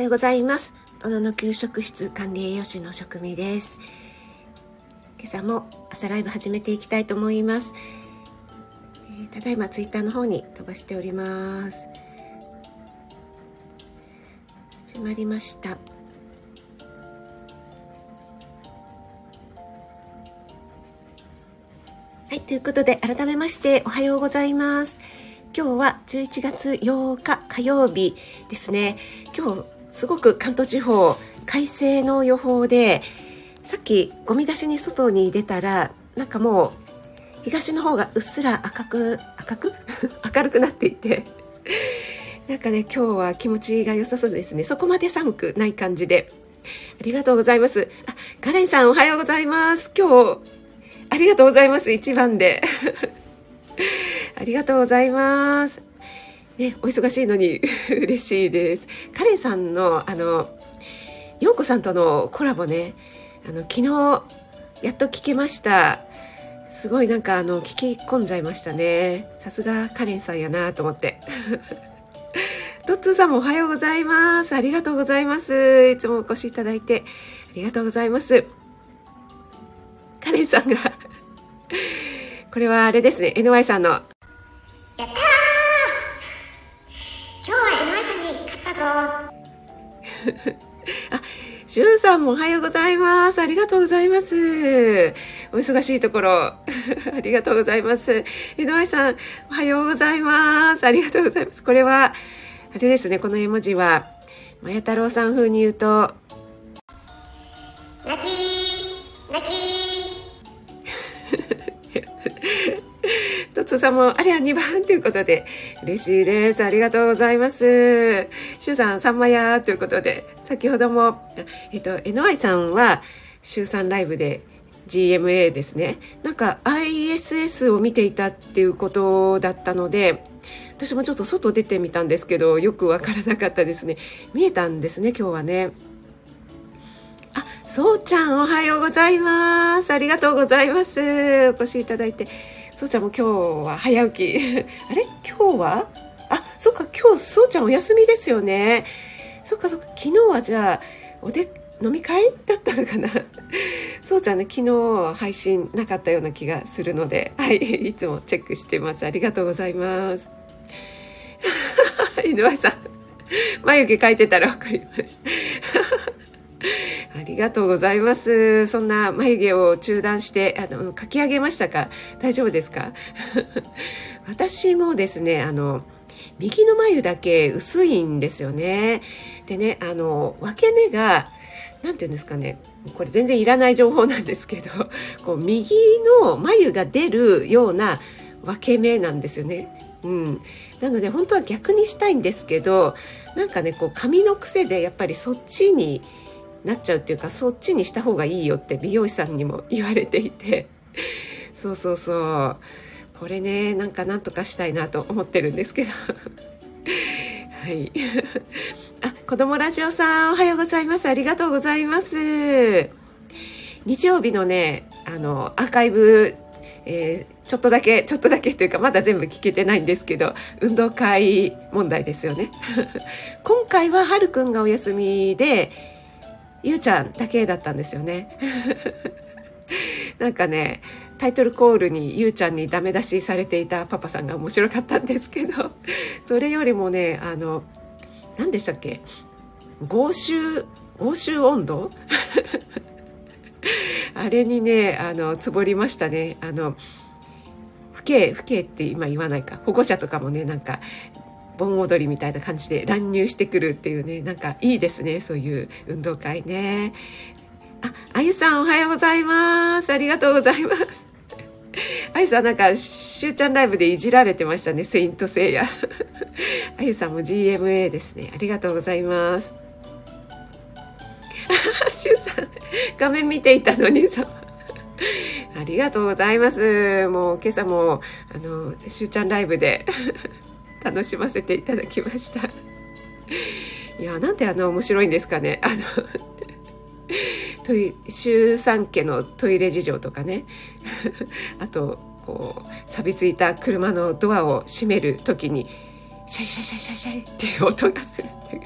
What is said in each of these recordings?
はようございます。大人の給食室管理栄養士の職味です。今朝も朝ライブ始めていきたいと思います、えー、ただいまツイッターの方に飛ばしております。始まりました。はい、ということで改めましておはようございます。今日は11月8日火曜日ですね。今日すごく関東地方快晴の予報で、さっきゴミ出しに外に出たら、なんかもう東の方がうっすら赤く、赤く？明るくなっていて、なんかね、今日は気持ちが良さそうですね。そこまで寒くない感じで。ありがとうございます。あ、カレンさんおはようございます。今日、ありがとうございます。一番で。ありがとうございます。ね、お忙しいのに 嬉しいです。カレンさんの、あの、ヨンコさんとのコラボね、あの、昨日、やっと聞けました。すごいなんかあの、聞き込んじゃいましたね。さすがカレンさんやなと思って。トッツーさんもおはようございます。ありがとうございます。いつもお越しいただいてありがとうございます。カレンさんがこれはあれですね、NY さんの。やったーあ、しゅんさんもおはようございます。ありがとうございます。お忙しいところ、ありがとうございます。NY さん、おはようございます。ありがとうございます。これは、あれですね、この絵文字は、まや太郎さん風に言うと、泣きー泣きー とつさんも、あれは2番ということで、嬉しいです。ありがとうございます。しゅうさん、さんまやということで、先ほども、えっと、NY さんは、週3ライブで GMA ですね。なんか ISS を見ていたっていうことだったので、私もちょっと外出てみたんですけど、よくわからなかったですね。見えたんですね、今日はね。あ、そうちゃんおはようございます。ありがとうございます。お越しいただいて。そうちゃんも今日は早起き。あれ？今日は？あ、そっか、今日、そうちゃんお休みですよね。そっかそっか、昨日はじゃあ、おで、飲み会だったのかな？そうちゃんね、昨日配信なかったような気がするので、はい、いつもチェックしてます。ありがとうございます。井上さん、眉毛描いてたらわかりました。ありがとうございます。そんな眉毛を中断して、あの、書き上げましたか？大丈夫ですか？私もですね、あの、右の眉だけ薄いんですよね。でね、あの、分け目が、なんていうんですかね、これ全然いらない情報なんですけど、こう、右の眉が出るような分け目なんですよね。うん。なので本当は逆にしたいんですけど、なんかね、こう髪の癖でやっぱりそっちになっちゃうっていうかそっちにした方がいいよって美容師さんにも言われていて。そうそうそう。これねなんかなんとかしたいなと思ってるんですけど。はい。あ子供ラジオさんおはようございます。ありがとうございます。日曜日のねあのアーカイブ、えー、ちょっとだけちょっとだけというかまだ全部聞けてないんですけど運動会問題ですよね。今回ははるくんがお休みでゆうちゃんだけだったんですよね。なんかねタイトルコールにゆうちゃんにダメ出しされていたパパさんが面白かったんですけどそれよりもねあの何でしたっけ？合衆合衆温度あれにねあのつぼりましたね。あの父兄父兄って今言わないか。保護者とかもねなんか盆踊りみたいな感じで乱入してくるっていうねなんかいいですねそういう運動会ね。ああゆさんおはようございます。ありがとうございます。あゆさんなんかしゅうちゃんライブでいじられてましたねセイントセイヤ。あゆさんも GMA ですね。ありがとうございます。しゅうさん画面見ていたのに。さ ありがとうございます。もう今朝も、あの、しゅうちゃんライブで。楽しませていただきました。いやなんてあの面白いんですかね。あのトイ周産家のトイレ事情とかね。あとこう錆びついた車のドアを閉める時にシャリシャリシャリシャリシャリっていう音がするっていう。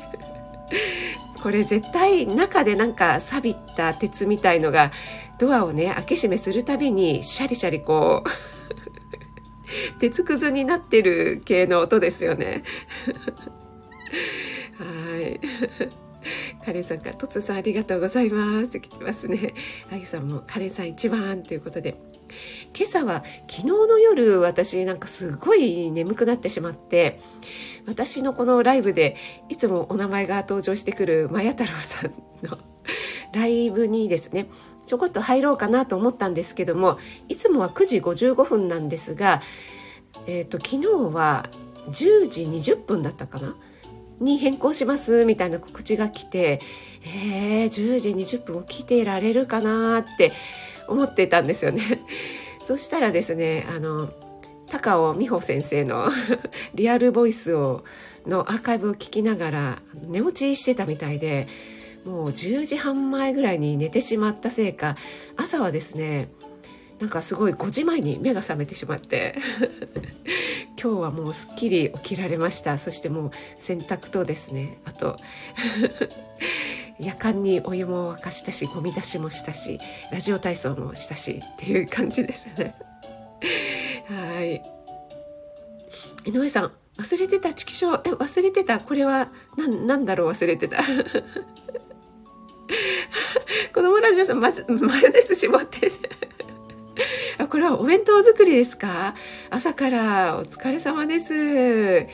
これ絶対中でなんか錆びた鉄みたいのがドアをね開け閉めするたびにシャリシャリこう 鉄くずになってる系の音ですよね。はい。カレンさんから「トツさんありがとうございます」って来てますね。あぎさんも「カレンさん一番」ということで。今朝は昨日の夜私なんかすごい眠くなってしまって私のこのライブでいつもお名前が登場してくるマヤ太郎さんのライブにですねちょこっと入ろうかなと思ったんですけどもいつもは9時55分なんですが、えーと、昨日は10時20分だったかな？に変更しますみたいな告知が来てえー、10時20分起きてられるかなって思ってたんですよね。そしたらですねあの高尾美穂先生の リアルボイスをのアーカイブを聞きながら寝落ちしてたみたいでもう10時半前ぐらいに寝てしまったせいか朝はですねなんかすごい5時前に目が覚めてしまって 今日はもうすっきり起きられました。そしてもう洗濯とですねあと夜間にお湯も沸かしたしゴミ出しもしたしラジオ体操もしたしっていう感じですね。はい。井上さん忘れてたチキショーえ忘れてた？これは何だろう？忘れてた。子供ラジオさんまずマヨネーズ絞って あこれはお弁当作りですか？朝からお疲れ様です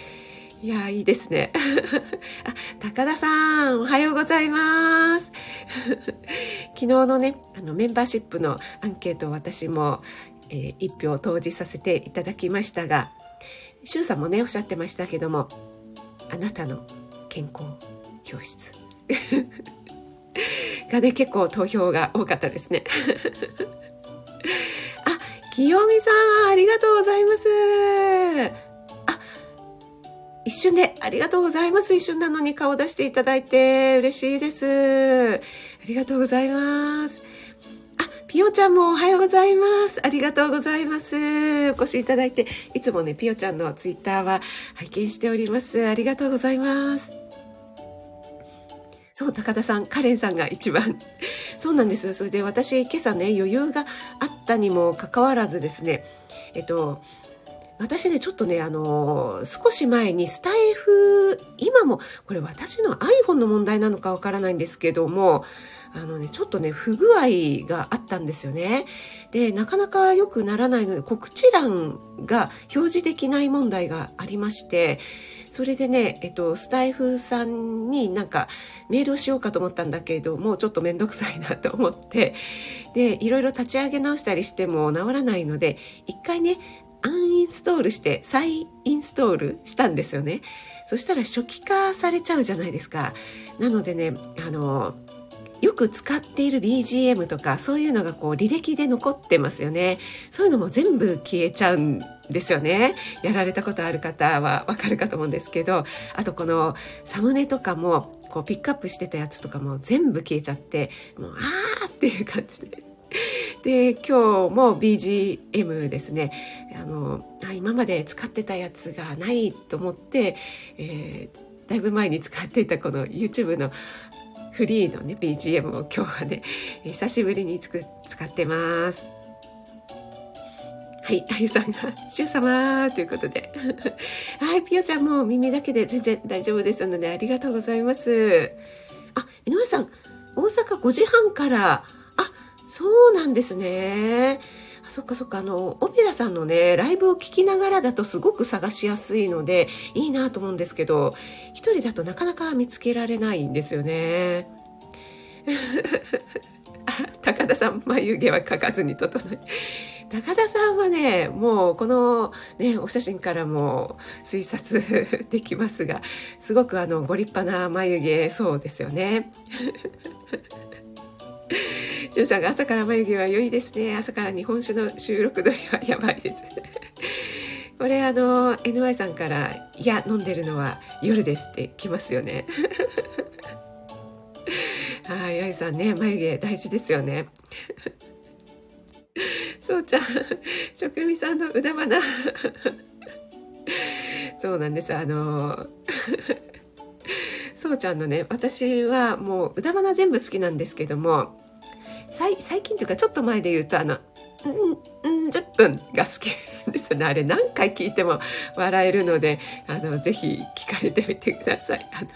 いや、いいですね。あ、高田さん、おはようございます。昨日のね、あのメンバーシップのアンケート私も、えー、一票投じさせていただきましたが、周さんもね、おっしゃってましたけども、あなたの健康教室。がね、結構投票が多かったですね。あ、清美さん、ありがとうございます。あ一瞬でありがとうございます。一瞬なのに顔出していただいて嬉しいです。ありがとうございます。あ、ピオちゃんもおはようございます。ありがとうございます。お越しいただいて、いつもね、ピオちゃんのツイッターは拝見しております。ありがとうございます。そう、高田さん、カレンさんが一番。そうなんです。それで私、今朝ね、余裕があったにもかかわらずですね、えっと、私ね、ちょっとね、あの、少し前にスタイフ、今も、これ私の iPhone の問題なのかわからないんですけども、あのね、ちょっとね、不具合があったんですよね。で、なかなか良くならないので、告知欄が表示できない問題がありまして、それでね、えっと、スタイフさんになんかメールをしようかと思ったんだけれども、ちょっとめんどくさいなと思って、で、いろいろ立ち上げ直したりしても治らないので、一回ね、アンインストールして再インストールしたんですよね。そしたら初期化されちゃうじゃないですか。なのでね、あの、よく使っている BGM とかそういうのがこう履歴で残ってますよね。そういうのも全部消えちゃうんですよね。やられたことある方はわかるかと思うんですけど、あとこのサムネとかもこうピックアップしてたやつとかも全部消えちゃって、もうあーっていう感じで。で今日も BGM ですねあの今まで使ってたやつがないと思って、えー、だいぶ前に使っていたこの YouTube のフリーのね BGM を今日はね久しぶりに使ってます。はい、あゆさんが、しゅう様ということで。はい、ぴよちゃんも耳だけで全然大丈夫ですので、ありがとうございます。あ、井上さん、大阪5時半から、あそうなんですね。あそっかそっか、あの、オペラさんのね、ライブを聴きながらだとすごく探しやすいので、いいなと思うんですけど、一人だとなかなか見つけられないんですよね。高田さん、眉毛は描かずに整え。高田さんはね、もうこのね、お写真からも推察 できますが、すごくあの、ご立派な眉毛そうですよね。しゅうさんが朝から眉毛は良いですね。朝から日本酒の収録撮りはやばいです。これあの NY さんから「いや飲んでるのは夜です」って来ますよね。はい、あゆさんね眉毛大事ですよね。そうちゃん職人さんの腕花そうなんですあのそうちゃんのね、私はもう、歌花全部好きなんですけども、最最近というかちょっと前で言うと、あの、うん、ん、10分が好きですね。あれ何回聞いても笑えるので、あの、ぜひ聞かれてみてください。あの、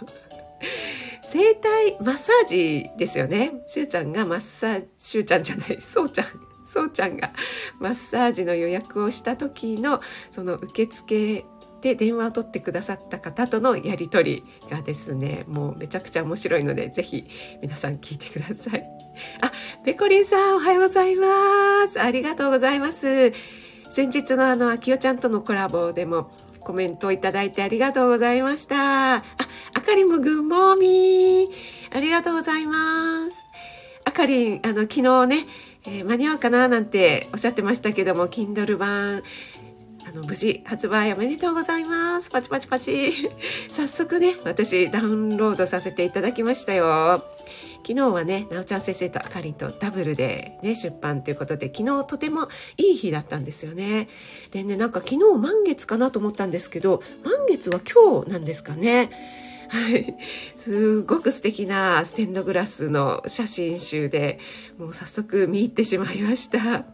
整体マッサージですよね。しゅうちゃんがマッサージ、しゅうちゃんじゃない、そうちゃん。そうちゃんがマッサージの予約をした時のその受付で電話を取ってくださった方とのやり取りがですねもうめちゃくちゃ面白いのでぜひ皆さん聞いてください。あペコリンさんおはようございます。ありがとうございます。先日のあのあきおちゃんとのコラボでもコメントをいただいてありがとうございました。ああかりんもグッモーミー。ありがとうございます。あかりんあの昨日ねえー、間に合うかななんておっしゃってましたけども Kindle 版あの無事発売おめでとうございます。パチパチパチ。早速ね私ダウンロードさせていただきましたよ。昨日はねなおちゃん先生とあかりんとダブルでね出版ということで昨日とてもいい日だったんですよね。でねなんか昨日満月かなと思ったんですけど満月は今日なんですかね。はい。すごく素敵なステンドグラスの写真集で、もう早速見入ってしまいました。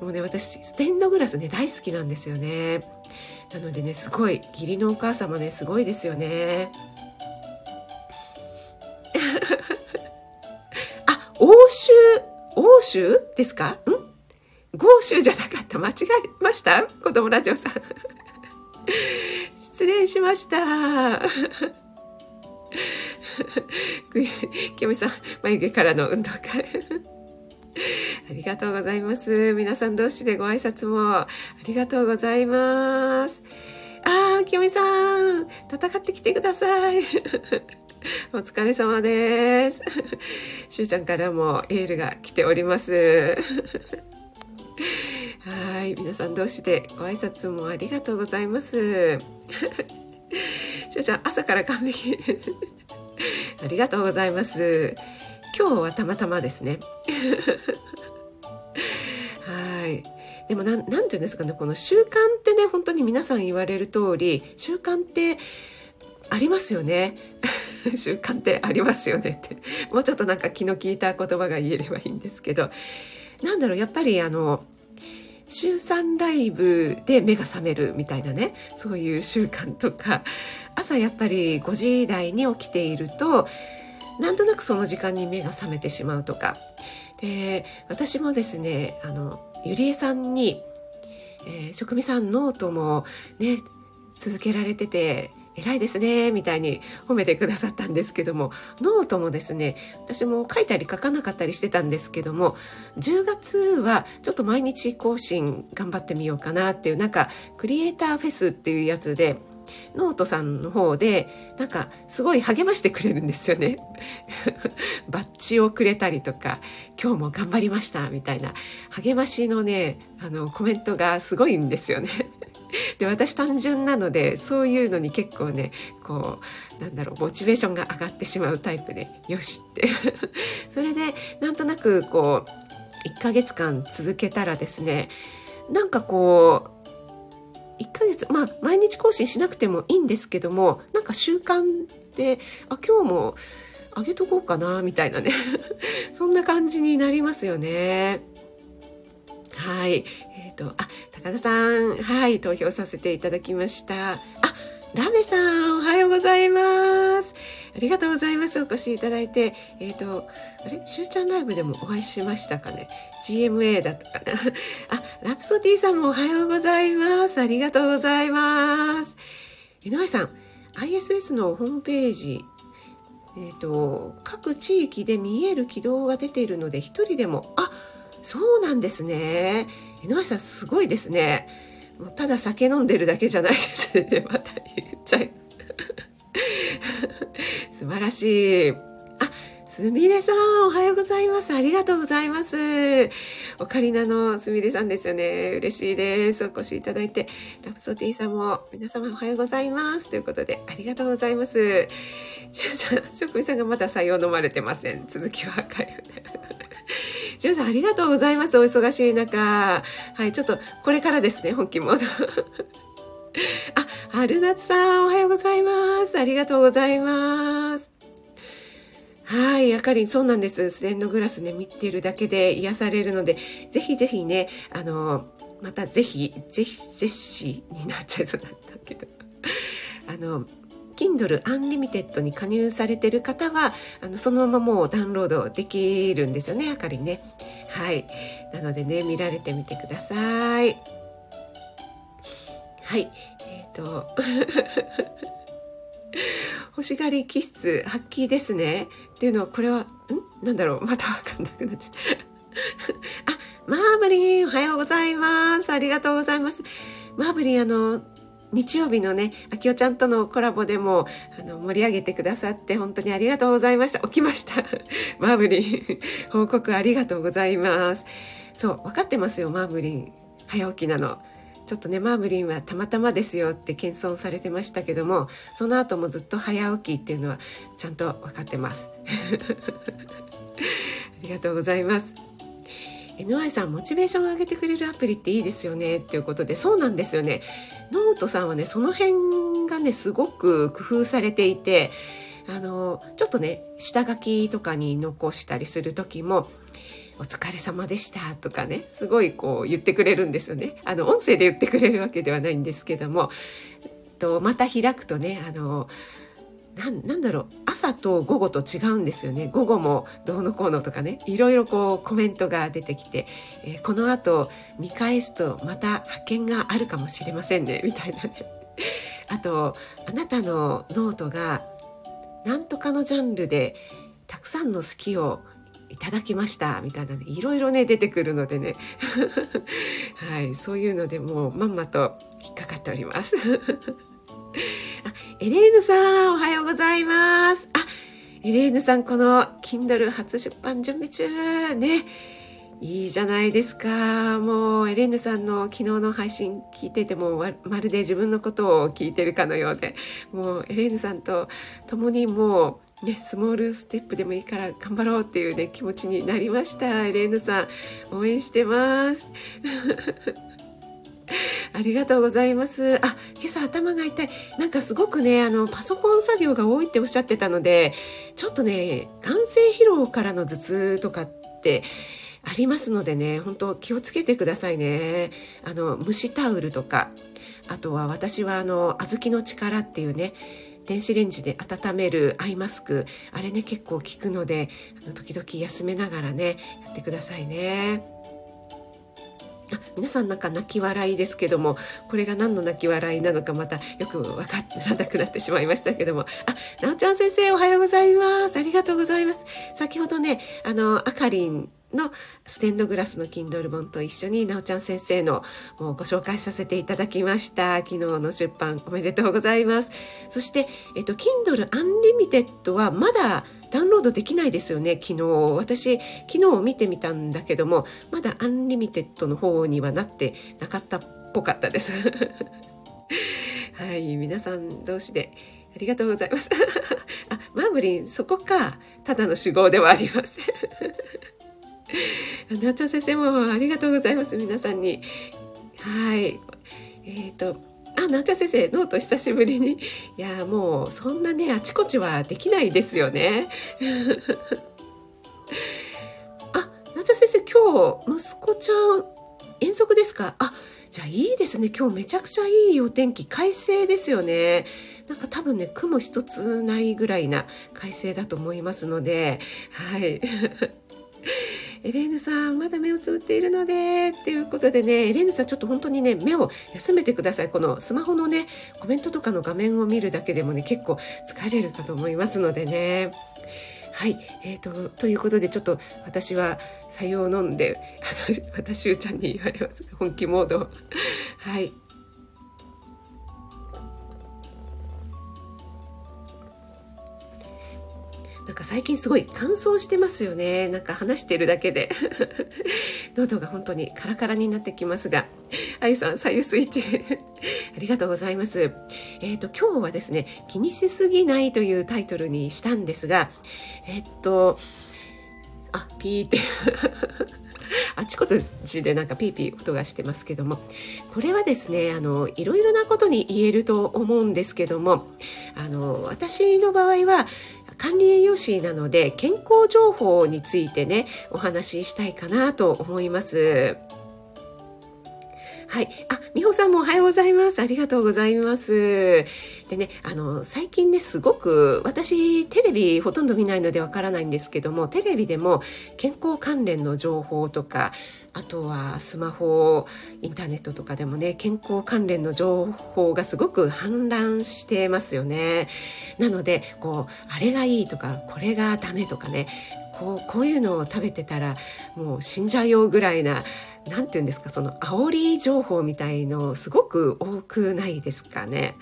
もうね、私、ステンドグラスね、大好きなんですよね。なのでね、すごい、義理のお母様ね、すごいですよね。あ、欧州、欧州ですか？ん？豪州じゃなかった。間違えました？子供ラジオさん。失礼しました。きよみさん、眉毛からの運動会。ありがとうございます。皆さん同士でご挨拶もありがとうございます。あー、きよみさん、戦ってきてください。お疲れ様です。しゅうちゃんからもエールが来ております。はい、皆さん同士でご挨拶もありがとうございます。しゅうちゃん、朝から完璧。ありがとうございます。今日はたまたまですね。はい。でもなん、なんていうんですかね、この習慣ってね、本当に皆さん言われる通り、習慣ってありますよね。習慣ってありますよねって。もうちょっとなんか気の利いた言葉が言えればいいんですけど、なんだろう、やっぱりあの、週3ライブで目が覚めるみたいなねそういう習慣とか朝やっぱり5時台に起きているとなんとなくその時間に目が覚めてしまうとか。で私もですねあのゆりえさんに、えー、職味さんノートもね続けられてて偉いですね、みたいに褒めてくださったんですけども、ノートもですね、私も書いたり書かなかったりしてたんですけども、10月はちょっと毎日更新頑張ってみようかなっていう、なんか、クリエイターフェスっていうやつで、ノートさんの方で、なんか、すごい励ましてくれるんですよね。バッジをくれたりとか、今日も頑張りました、みたいな、励ましのね、あの、コメントがすごいんですよね。で私単純なのでそういうのに結構ねこうなんだろうモチベーションが上がってしまうタイプでよしって それでなんとなくこう1ヶ月間続けたらですねなんかこう1ヶ月まあ毎日更新しなくてもいいんですけどもなんか習慣であ今日もあげとこうかなみたいなね そんな感じになりますよね。はい。えっ、ー、と、あ、高田さん、はい、投票させていただきました。あ、ラメさん、おはようございます。ありがとうございます。お越しいただいて。えっ、ー、と、あれ？しゅうちゃんライブでもお会いしましたかね ?GMA だったかな？あ、ラプソディさんもおはようございます。ありがとうございます。井上さん、ISS のホームページ、えっ、ー、と、各地域で見える軌道が出ているので、一人でも、あ、そうなんですね。井上さんすごいですね。もうただ酒飲んでるだけじゃないですね。また言っちゃい。素晴らしい。あ、すみれさん、おはようございます。ありがとうございます。オカリナのすみれさんですよね。嬉しいです。お越しいただいて。ラプソディさんも、皆様おはようございます。ということで、ありがとうございます。じゃあ、さん、職員さんがまだ採用飲まれてません。続きは赤いよね。ジュンさんありがとうございます。お忙しい中。はい、ちょっとこれからですね、本気モード。あ、春夏さん、おはようございます。ありがとうございます。はい、あかりん、そうなんです。ステンドグラスね、見てるだけで癒されるので、ぜひぜひね、あの、またぜひ、ぜひ、ぜひになっちゃいそうだったけど、あの、Kindle Unlimited に加入されてる方は、あの、そのままもうダウンロードできるんですよね、あかりね。はい。なのでね、見られてみてください。はい。えっ、ー、と、欲しがり気質発揮ですね。っていうのは、これは、ん？なんだろう？またわかんなくなっちゃった。あ、マーブリン、おはようございます。ありがとうございます。マーブリン、あの、日曜日のね、あきおちゃんとのコラボでも、あの、盛り上げてくださって本当にありがとうございました。起きました。マーブリン、報告ありがとうございます。そう、分かってますよ、マーブリン。早起きなの。ちょっとね、マーブリンはたまたまですよって謙遜されてましたけども、その後もずっと早起きっていうのはちゃんと分かってます。ありがとうございます。NY さんモチベーションを上げてくれるアプリっていいですよねっていうことでそうなんですよね。ノートさんはねその辺がねすごく工夫されていてあのちょっとね下書きとかに残したりする時もお疲れ様でしたとかねすごいこう言ってくれるんですよね。あの音声で言ってくれるわけではないんですけどもとまた開くとねあのなんだろう。朝と午後と違うんですよね。午後もどうのこうのとかね。いろいろこうコメントが出てきて、えー、この後見返すとまた発見があるかもしれませんね。みたいなね。あとあなたのノートが何とかのジャンルでたくさんの好きをいただきました。みたいなね。いろいろね出てくるのでね。はい。そういうのでもうまんまと引っかかっております。あ、エレーヌさん、おはよう。エレーヌさん、この Kindle 初出版準備中。ね。いいじゃないですか。もう、エレーヌさんの昨日の配信聞いてても、まるで自分のことを聞いてるかのようで、もう、エレーヌさんと共にもう、ね、スモールステップでもいいから頑張ろうっていうね、気持ちになりました。エレーヌさん、応援してます。ありがとうございます。あ、今朝頭が痛い。なんかすごくね、あの、パソコン作業が多いっておっしゃってたので、ちょっとね、眼性疲労からの頭痛とかってありますのでね、本当気をつけてくださいね。あの、蒸しタオルとか、あとは私はあの、小豆の力っていうね、電子レンジで温めるアイマスク、あれね、結構効くので、あの時々休めながらね、やってくださいね。皆さんなんか泣き笑いですけどもこれが何の泣き笑いなのかまたよく分からなくなってしまいましたけども。あなおちゃん先生おはようございます。ありがとうございます。先ほどねあのあかりんのステンドグラスの Kindle 本と一緒になおちゃん先生のもうご紹介させていただきました。昨日の出版おめでとうございます。そして、えっと、Kindle Unlimited はまだダウンロードできないですよね、昨日。私、昨日見てみたんだけども、まだアンリミテッドの方にはなってなかったっぽかったです。はい、皆さん同士でありがとうございます。あ、マーブリン、そこか。ただの主語ではありません。なちゃ先生もありがとうございます。皆さんに。はい。えっ、ー、と、あ、なおちゃん先生、ノート久しぶりに。いや、もう、そんなね、あちこちはできないですよね。あ、なおちゃん先生、今日、息子ちゃん、遠足ですか？あ、じゃあいいですね。今日めちゃくちゃいいお天気、快晴ですよね。なんか多分ね、雲一つないぐらいな快晴だと思いますので、はい。エレーヌさん、まだ目をつぶっているので、っていうことでね、エレーヌさんちょっと本当にね、目を休めてください。このスマホのね、コメントとかの画面を見るだけでもね、結構疲れるかと思いますのでね。はい。えー、と、ということで、ちょっと私は採用を飲んで、あの、私、ゅうちゃんに言われます。本気モード。はい。なんか最近すごい乾燥してますよね。なんか話してるだけで。喉が本当にカラカラになってきますが。あゆさん、左右スイッチ。ありがとうございます。えっ、ー、と、今日はですね、気にしすぎないというタイトルにしたんですが、えっと、あ、ピーって。あちこちでなんかピーピー音がしてますけどもこれはですねあのいろいろなことに言えると思うんですけどもあの私の場合は管理栄養士なので健康情報についてねお話ししたいかなと思います。はい。あ、美穂さんもおはようございます。ありがとうございます。でね、あの、最近ね、すごく、私、テレビほとんど見ないのでわからないんですけども、テレビでも健康関連の情報とか、あとはスマホ、インターネットとかでもね、健康関連の情報がすごく氾濫してますよね。なので、こう、あれがいいとか、これがダメとかね、こうこういうのを食べてたらもう死んじゃうよぐらいな何て言うんですかその煽り情報みたいのすごく多くないですかね。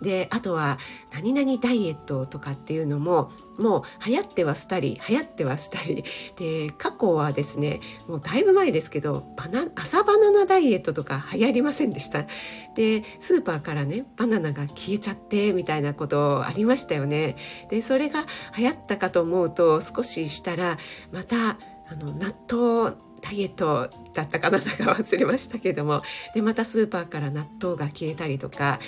であとは何々ダイエットとかっていうのももう流行ってはしたり流行ってはしたり。で過去はですねもうだいぶ前ですけどバナ朝バナナダイエットとか流行りませんでした。でスーパーからねバナナが消えちゃってみたいなことありましたよね。でそれが流行ったかと思うと少ししたらまたあの納豆ダイエットだったかななんか忘れましたけどもでまたスーパーから納豆が消えたりとか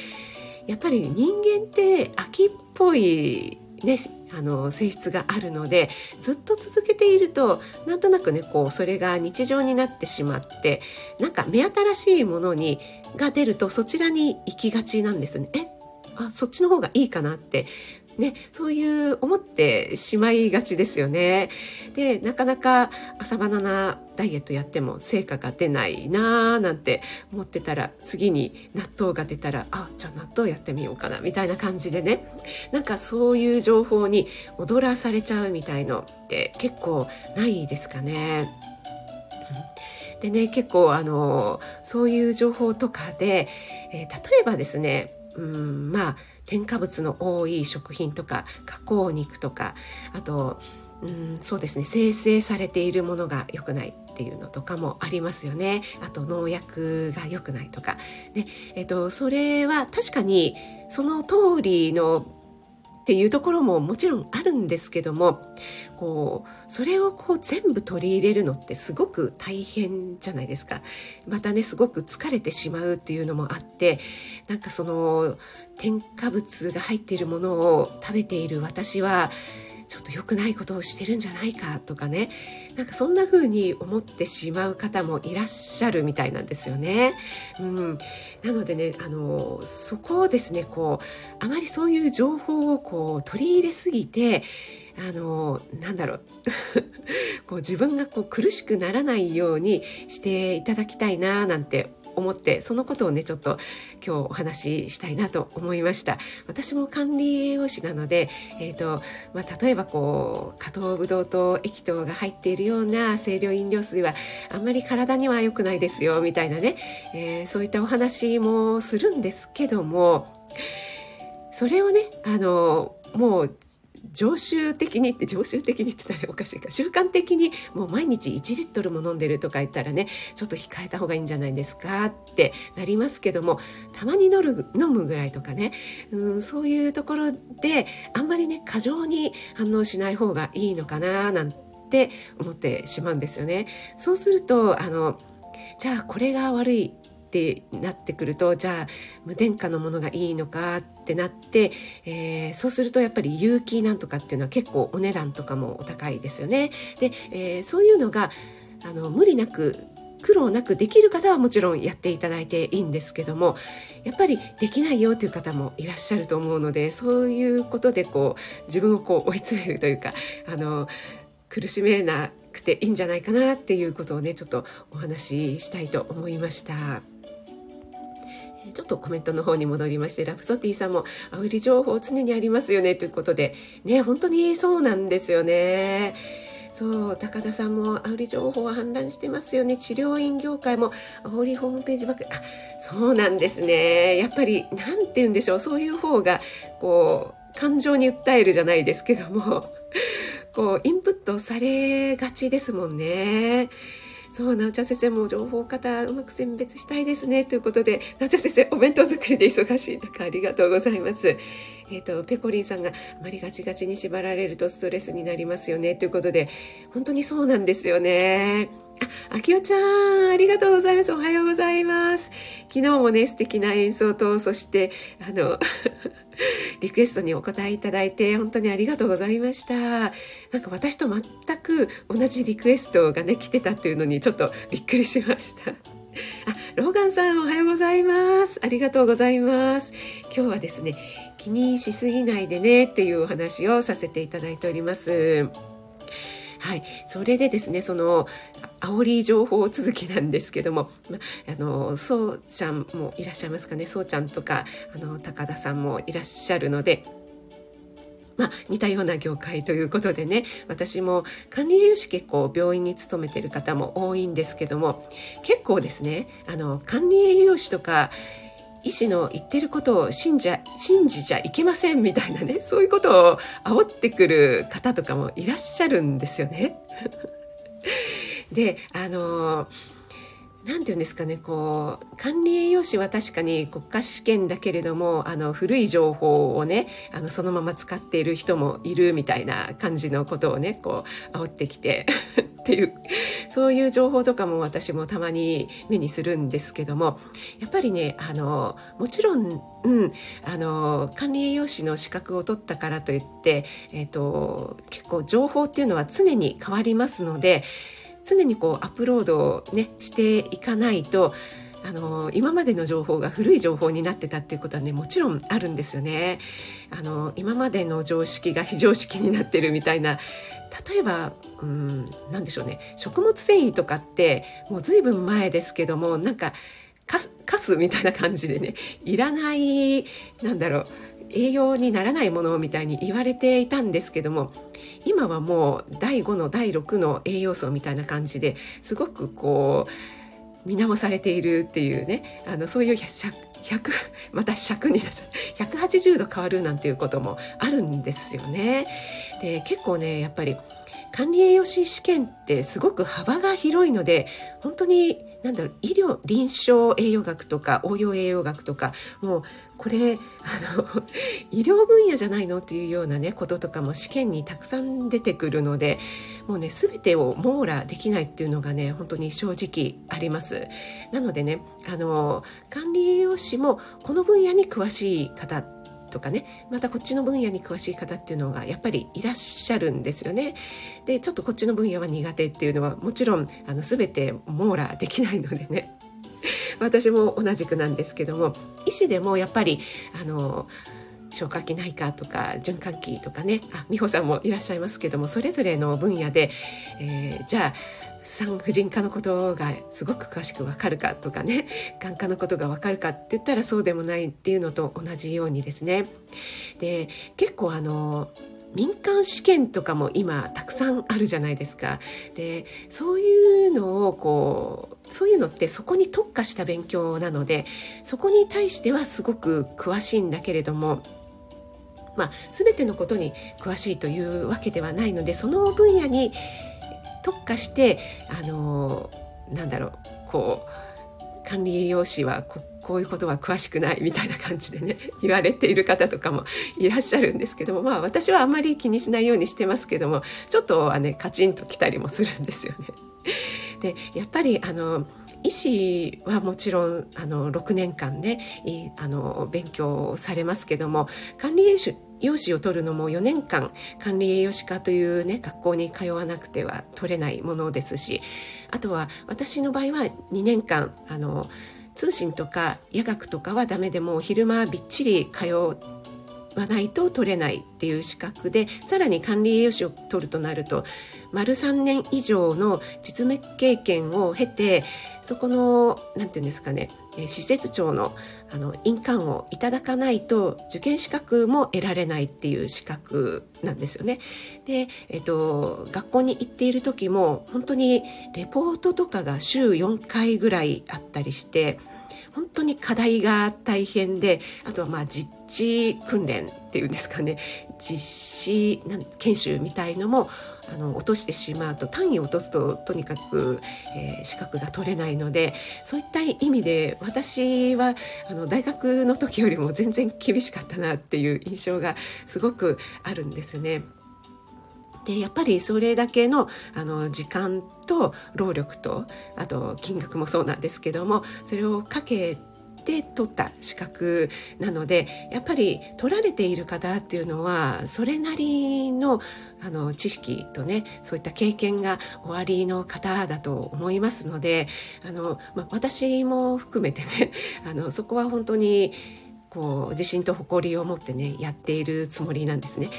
やっぱり人間って秋っぽいねあの性質があるのでずっと続けているとなんとなくねこうそれが日常になってしまってなんか目新しいものにが出るとそちらに行きがちなんですね。えあそっちの方がいいかなってね、そういう思ってしまいがちですよね。で、なかなか朝バナナダイエットやっても成果が出ないなーなんて思ってたら、次に納豆が出たら、あ、じゃあ納豆やってみようかな、みたいな感じでね、なんかそういう情報に踊らされちゃうみたいのって結構ないですかね。でね、結構あの、そういう情報とかで、えー、例えばですね、うん、まあ、添加物の多い食品とか加工肉とかあとうんそうですね生成されているものが良くないっていうのとかもありますよね。あと農薬が良くないとか、ねえっと、それは確かにその通りのっていうところももちろんあるんですけどもこうそれをこう全部取り入れるのってすごく大変じゃないですか。またねすごく疲れてしまうっていうのもあってなんかその添加物が入っているものを食べている私はちょっと良くないことをしてるんじゃないかとかね。なんかそんな風に思ってしまう方もいらっしゃるみたいなんですよね。うん、なのでねあのそこをですねこうあまりそういう情報をこう取り入れすぎてあのなんだろう。こう自分がこう苦しくならないようにしていただきたいななんて思ってそのことをねちょっと今日お話ししたいなと思いました。私も管理栄養士なので、えーとまあ、例えばこう加糖ブドウ糖液糖が入っているような清涼飲料水はあんまり体には良くないですよみたいなね、えー、そういったお話もするんですけどもそれをねあのもう常習的にって常習的にって言ったらおかしいか習慣的にもう毎日1リットルも飲んでるとか言ったらねちょっと控えた方がいいんじゃないですかってなりますけどもたまに飲る飲むぐらいとかねうんそういうところであんまりね過剰に反応しない方がいいのかななんて思ってしまうんですよね。そうするとあのじゃあこれが悪いってなってくるとじゃあ無添加のものがいいのかってなって、えー、そうするとやっぱり有機なんとかっていうのは結構お値段とかもお高いですよね。で、えー、そういうのがあの無理なく苦労なくできる方はもちろんやっていただいていいんですけどもやっぱりできないよという方もいらっしゃると思うのでそういうことでこう自分をこう追い詰めるというかあの苦しめなくていいんじゃないかなっていうことをねちょっとお話ししたいと思いました。ちょっとコメントの方に戻りまして、ラプソティさんも、あ売り情報常にありますよね、ということで、ね、本当にそうなんですよね。そう、高田さんも、あ売り情報は氾濫してますよね。治療院業界も、あ売りホームページばっかり、あ、そうなんですね。やっぱり、なんて言うんでしょう、そういう方が、こう、感情に訴えるじゃないですけども、こう、インプットされがちですもんね。そう、なおちゃん先生も情報型うまく選別したいですね。ということで、なおちゃん先生、お弁当作りで忙しい中、ありがとうございます。えっ、ー、と、ペコリンさんがあまりガチガチに縛られるとストレスになりますよね。ということで、本当にそうなんですよね。あ、あきおちゃん、ありがとうございます。おはようございます。昨日もね、素敵な演奏と、そして、あの、リクエストにお答えいただいて、本当にありがとうございました。なんか私と全く同じリクエストがね、来てたっていうのに、ちょっとびっくりしました。あ、ローガンさんおはようございます。ありがとうございます。今日はですね、気にしすぎないでねっていうお話をさせていただいております。はい、それでですね、その煽り情報続きなんですけども、まあのそうちゃんもいらっしゃいますかね、そうちゃんとかあの高田さんもいらっしゃるので。まあ、似たような業界ということでね私も管理栄養士結構病院に勤めてる方も多いんですけども結構ですねあの管理栄養士とか医師の言ってることを信じ信じちゃいけませんみたいなねそういうことを煽ってくる方とかもいらっしゃるんですよね。であのーんて言うんですかねこう管理栄養士は確かに国家試験だけれどもあの古い情報をねあのそのまま使っている人もいるみたいな感じのことをねこう煽ってきて っていうそういう情報とかも私もたまに目にするんですけどもやっぱりねあのもちろん、うん、あの管理栄養士の資格を取ったからといって、えーと結構情報っていうのは常に変わりますので常にこうアップロードをねしていかないとあの今までの情報が古い情報になってたっていうことはねもちろんあるんですよね。あの今までの常識が非常識になってるみたいな例えばうん何でしょうね食物繊維とかってもう随分前ですけどもなんかカスみたいな感じでねいらないなんだろう栄養にならないものみたいに言われていたんですけども今はもう第5の第6の栄養素みたいな感じですごくこう見直されているっていうねあのそういう百 また尺になっちゃった180度変わるなんていうこともあるんですよね。で結構ねやっぱり管理栄養士試験ってすごく幅が広いので本当になんだろう医療臨床栄養学とか応用栄養学とかもうこれあの 医療分野じゃないのっていうようなねこととかも試験にたくさん出てくるのでもうね全てを網羅できないっていうのがね本当に正直あります。なのでねあの管理栄養士もこの分野に詳しい方とかねまたこっちの分野に詳しい方っていうのがやっぱりいらっしゃるんですよね。でちょっとこっちの分野は苦手っていうのはもちろんあの全て網羅できないのでね 私も同じくなんですけども医師でもやっぱりあの消化器内科とか循環器とかねあ美穂さんもいらっしゃいますけどもそれぞれの分野で、えー、じゃあ産婦人科のことがすごく詳しく分かるかとかね 眼科のことが分かるかって言ったらそうでもないっていうのと同じようにですね。で結構あの民間試験とかも今たくさんあるじゃないですか。でそういうのをこうそういうのってそこに特化した勉強なのでそこに対してはすごく詳しいんだけれどもまあ、全てのことに詳しいというわけではないのでその分野に特化してあのなんだろうこう管理栄養士はここういうことは詳しくないみたいな感じでね 言われている方とかもいらっしゃるんですけどもまあ私はあまり気にしないようにしてますけどもちょっとはねカチンときたりもするんですよね。でやっぱりあの医師はもちろんあの6年間ねあの勉強されますけども管理栄養士を取るのも4年間管理栄養士科というね学校に通わなくては取れないものですしあとは私の場合は2年間あの通信とか夜学とかはダメでも昼間びっちり通わないと取れないっていう資格でさらに管理栄養士を取るとなると丸3年以上の実務経験を経てそこのなんていうんですかね施設長のあの印鑑をいただかないと受験資格も得られないっていう資格なんですよね。で、えっと、学校に行っている時も本当にレポートとかが週4回ぐらいあったりして本当に課題が大変であとはまあ実地訓練っていうんですかね実施研修みたいのもあの落としてしまうと単位を落とすととにかく、えー、資格が取れないのでそういった意味で私はあの大学の時よりも全然厳しかったなっていう印象がすごくあるんですね。でやっぱりそれだけのあの時間と労力とあと金額もそうなんですけどもそれをかけて取った資格なのでやっぱり取られている方っていうのはそれなりのあの知識とねそういった経験がおありの方だと思いますのであの、まあ、私も含めてね あのそこは本当にこう自信と誇りを持ってねやっているつもりなんですね。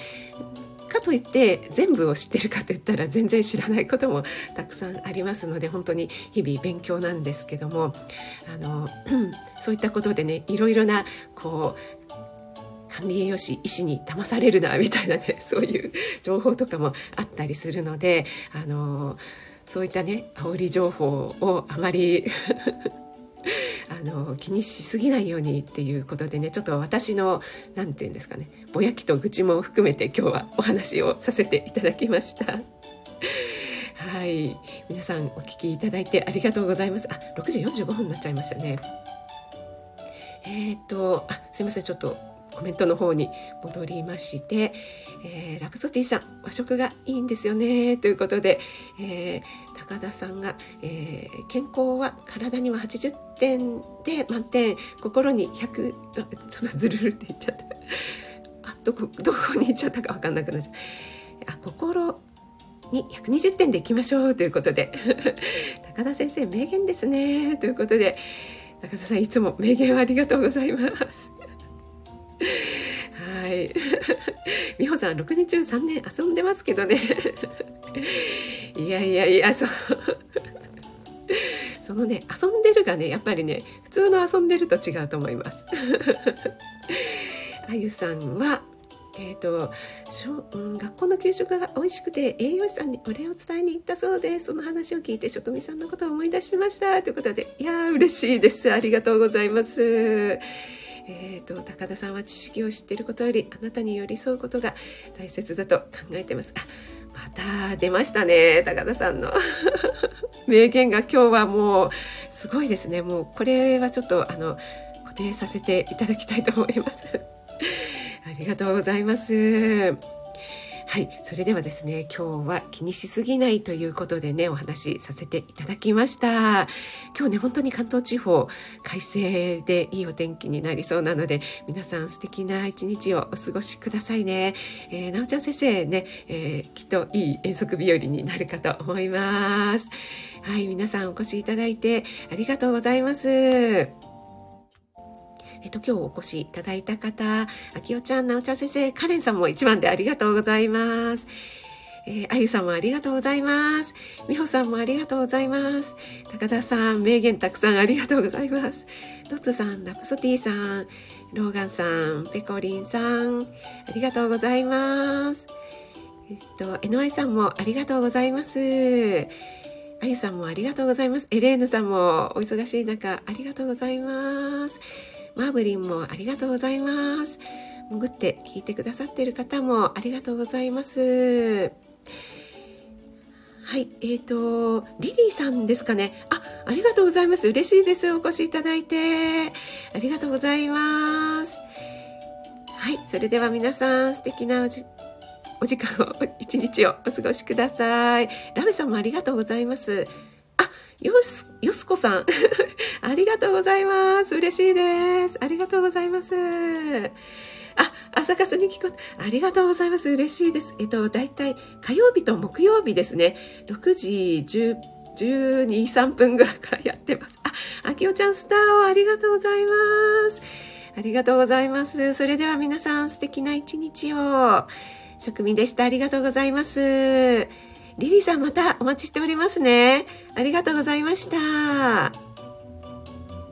かといって全部を知ってるかといったら全然知らないこともたくさんありますので本当に日々勉強なんですけどもあの そういったことでねいろいろなこう管理栄養士医師に騙されるなみたいなね そういう情報とかもあったりするのであのそういったね煽り情報をあまり あの気にしすぎないようにっていうことでねちょっと私の何て言うんですかねぼやきと愚痴も含めて今日はお話をさせていただきました。はい。皆さんお聞きいただいてありがとうございます。あ、6時45分になっちゃいましたね。えっ、ー、と、あ、すいません。ちょっとコメントの方に戻りまして、えー、ラプソディさん和食がいいんですよね。ということで、えー、高田さんが、えー、健康は体には80点で満点心に100ちょっとずるるって言っちゃった。あどこどこに行っちゃったか分かんなくなっちゃったあ心に120点でいきましょう。ということで 高田先生名言ですね。ということで高田さんいつも名言をありがとうございます。はい。美穂さん、6年中3年遊んでますけどね。いやいやいや、そう。そのね、遊んでるがね、やっぱりね、普通の遊んでると違うと思います。あゆさんは、えーとしょうん、学校の給食が美味しくて栄養士さんにお礼を伝えに行ったそうですその話を聞いて職味さんのことを思い出しましたということでいやー嬉しいですありがとうございますえーと、高田さんは知識を知っていることよりあなたに寄り添うことが大切だと考えてます。あまた出ましたね高田さんの。名言が今日はもうすごいですね。もうこれはちょっとあの固定させていただきたいと思います。ありがとうございます。はい。それではですね、今日は気にしすぎないということでね、お話しさせていただきました。今日ね、本当に関東地方、快晴でいいお天気になりそうなので、皆さん素敵な一日をお過ごしくださいね。えー、なおちゃん先生ね、えー、きっといい遠足日和になるかと思います。はい。皆さんお越しいただいてありがとうございます。えっと、今日お越しいただいた方、あきおちゃん、なおちゃん先生、カレンさんも一番でありがとうございます。えー、あゆさんもありがとうございます。みほさんもありがとうございます。高田さん、名言たくさんありがとうございます。ドッツさん、ラプソティさん、ローガンさん、ペコリンさん、ありがとうございます。えっと、NY さんもありがとうございます。あゆさんもありがとうございます。エレーヌさんもお忙しい中、ありがとうございます。マーブリンもありがとうございます。潜って聞いてくださっている方もありがとうございます。はい、えーと、リリーさんですかね。あ、ありがとうございます。嬉しいです。お越しいただいて。ありがとうございます。はい、それでは皆さん、素敵なおじお時間を、一日をお過ごしください。ラメさんもありがとうございます。よす、よすこさん。ありがとうございます。嬉しいです。ありがとうございます。あ、朝活に聞こえ、ありがとうございます。嬉しいです。えっと、だいたい火曜日と木曜日ですね。6時10、12、3分ぐらいからやってます。あ、あきおちゃんスターをありがとうございます。ありがとうございます。それでは皆さん素敵な一日を。職味でした。ありがとうございます。リリーさんまたお待ちしておりますね。ありがとうございました。